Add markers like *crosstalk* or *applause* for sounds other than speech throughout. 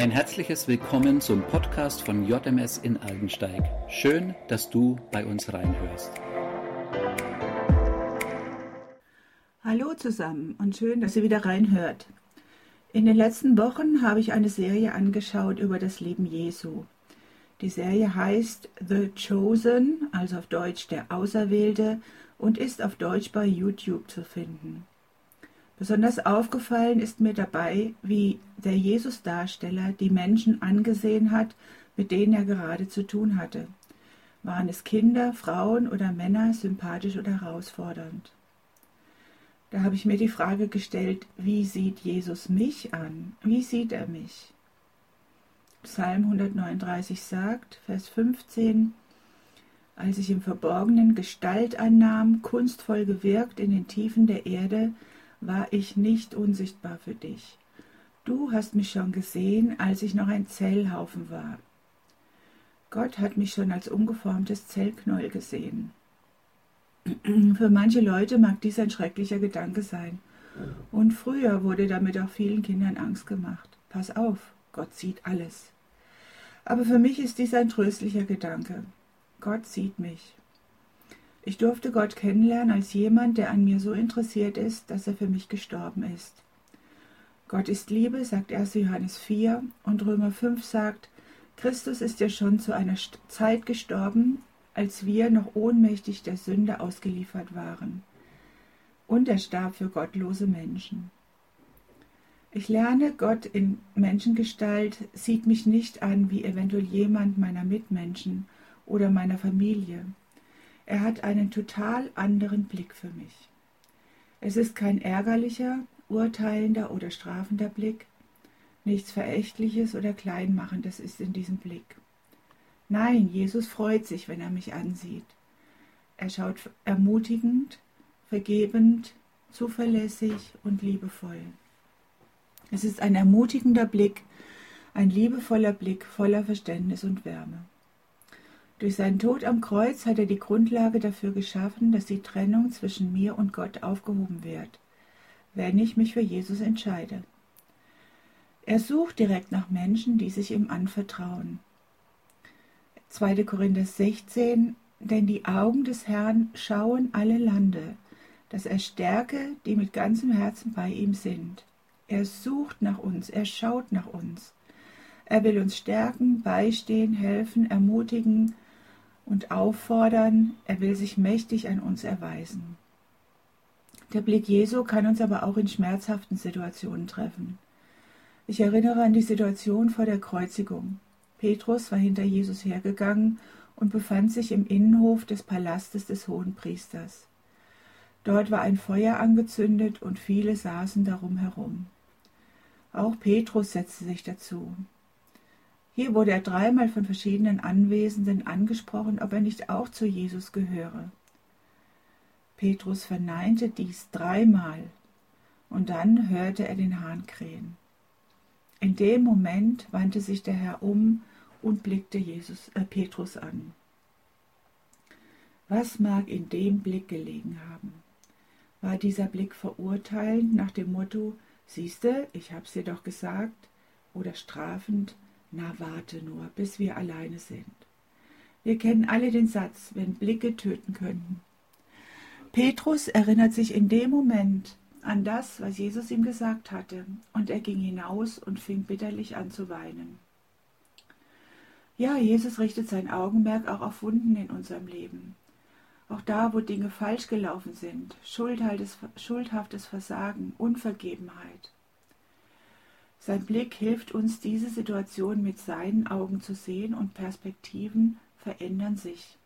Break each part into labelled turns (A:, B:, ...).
A: Ein herzliches Willkommen zum Podcast von JMS in Aldensteig. Schön, dass du bei uns reinhörst.
B: Hallo zusammen und schön, dass ihr wieder reinhört. In den letzten Wochen habe ich eine Serie angeschaut über das Leben Jesu. Die Serie heißt The Chosen, also auf Deutsch der Auserwählte, und ist auf Deutsch bei YouTube zu finden. Besonders aufgefallen ist mir dabei, wie der Jesus-Darsteller die Menschen angesehen hat, mit denen er gerade zu tun hatte. Waren es Kinder, Frauen oder Männer, sympathisch oder herausfordernd? Da habe ich mir die Frage gestellt, wie sieht Jesus mich an? Wie sieht er mich? Psalm 139 sagt, Vers 15, als ich im Verborgenen Gestalt annahm, kunstvoll gewirkt in den Tiefen der Erde, war ich nicht unsichtbar für dich. Du hast mich schon gesehen, als ich noch ein Zellhaufen war. Gott hat mich schon als ungeformtes Zellknäuel gesehen. *clears throat* Für manche Leute mag dies ein schrecklicher Gedanke sein. Und früher wurde damit auch vielen Kindern Angst gemacht. Pass auf, Gott sieht alles. Aber für mich ist dies ein tröstlicher Gedanke. Gott sieht mich. Ich durfte Gott kennenlernen als jemand, der an mir so interessiert ist, dass er für mich gestorben ist. Gott ist Liebe, sagt 1. Johannes 4 und Römer 5 sagt, Christus ist ja schon zu einer Zeit gestorben, als wir noch ohnmächtig der Sünde ausgeliefert waren. Und er starb für gottlose Menschen. Ich lerne, Gott in Menschengestalt sieht mich nicht an wie eventuell jemand meiner Mitmenschen oder meiner Familie. Er hat einen total anderen Blick für mich. Es ist kein ärgerlicher, urteilender oder strafender Blick, nichts Verächtliches oder Kleinmachendes ist in diesem Blick. Nein, Jesus freut sich, wenn er mich ansieht. Er schaut ermutigend, vergebend, zuverlässig und liebevoll. Es ist ein ermutigender Blick, ein liebevoller Blick voller Verständnis und Wärme. Durch seinen Tod am Kreuz hat er die Grundlage dafür geschaffen, dass die Trennung zwischen mir und Gott aufgehoben wird, wenn ich mich für Jesus entscheide. Er sucht direkt nach Menschen, die sich ihm anvertrauen. 2. Korinther 16, denn die Augen des Herrn schauen alle Lande, dass er stärke, die mit ganzem Herzen bei ihm sind. Er sucht nach uns, er schaut nach uns. Er will uns stärken, beistehen, helfen, ermutigen, und auffordern, er will sich mächtig an uns erweisen. Der Blick Jesu kann uns aber auch in schmerzhaften Situationen treffen. Ich erinnere an die Situation vor der Kreuzigung. Petrus war hinter Jesus hergegangen und befand sich im Innenhof des Palastes des Hohenpriesters. Dort war ein Feuer angezündet und viele saßen darum herum. Auch Petrus setzte sich dazu. Hier wurde er dreimal von verschiedenen Anwesenden angesprochen, ob er nicht auch zu Jesus gehöre. Petrus verneinte dies dreimal, und dann hörte er den Hahn krähen. In dem Moment wandte sich der Herr um und blickte Jesus, äh, Petrus an. Was mag in dem Blick gelegen haben? War dieser Blick verurteilend nach dem Motto, siehste, ich hab's dir doch gesagt, oder strafend, na warte nur, bis wir alleine sind. Wir kennen alle den Satz, wenn Blicke töten könnten. Petrus erinnert sich in dem Moment an das, was Jesus ihm gesagt hatte, und er ging hinaus und fing bitterlich an zu weinen. Ja, Jesus richtet sein Augenmerk auch auf Wunden in unserem Leben. Auch da, wo Dinge falsch gelaufen sind, schuldhaftes Versagen, Unvergebenheit. Sein Blick hilft uns, diese Situation mit seinen Augen zu sehen und Perspektiven verändern sich.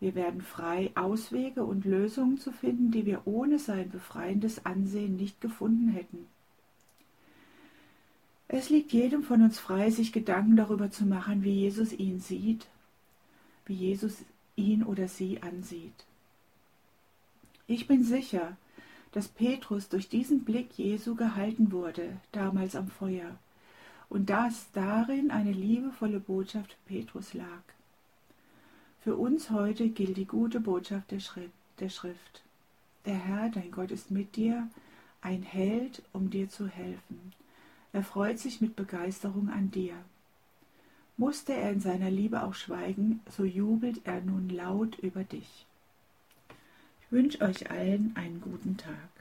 B: Wir werden frei, Auswege und Lösungen zu finden, die wir ohne sein befreiendes Ansehen nicht gefunden hätten. Es liegt jedem von uns frei, sich Gedanken darüber zu machen, wie Jesus ihn sieht, wie Jesus ihn oder sie ansieht. Ich bin sicher, dass Petrus durch diesen Blick Jesu gehalten wurde, damals am Feuer, und dass darin eine liebevolle Botschaft für Petrus lag. Für uns heute gilt die gute Botschaft der Schrift. Der Herr, dein Gott, ist mit dir, ein Held, um dir zu helfen. Er freut sich mit Begeisterung an dir. Musste er in seiner Liebe auch schweigen, so jubelt er nun laut über dich. Wünsche euch allen einen guten Tag.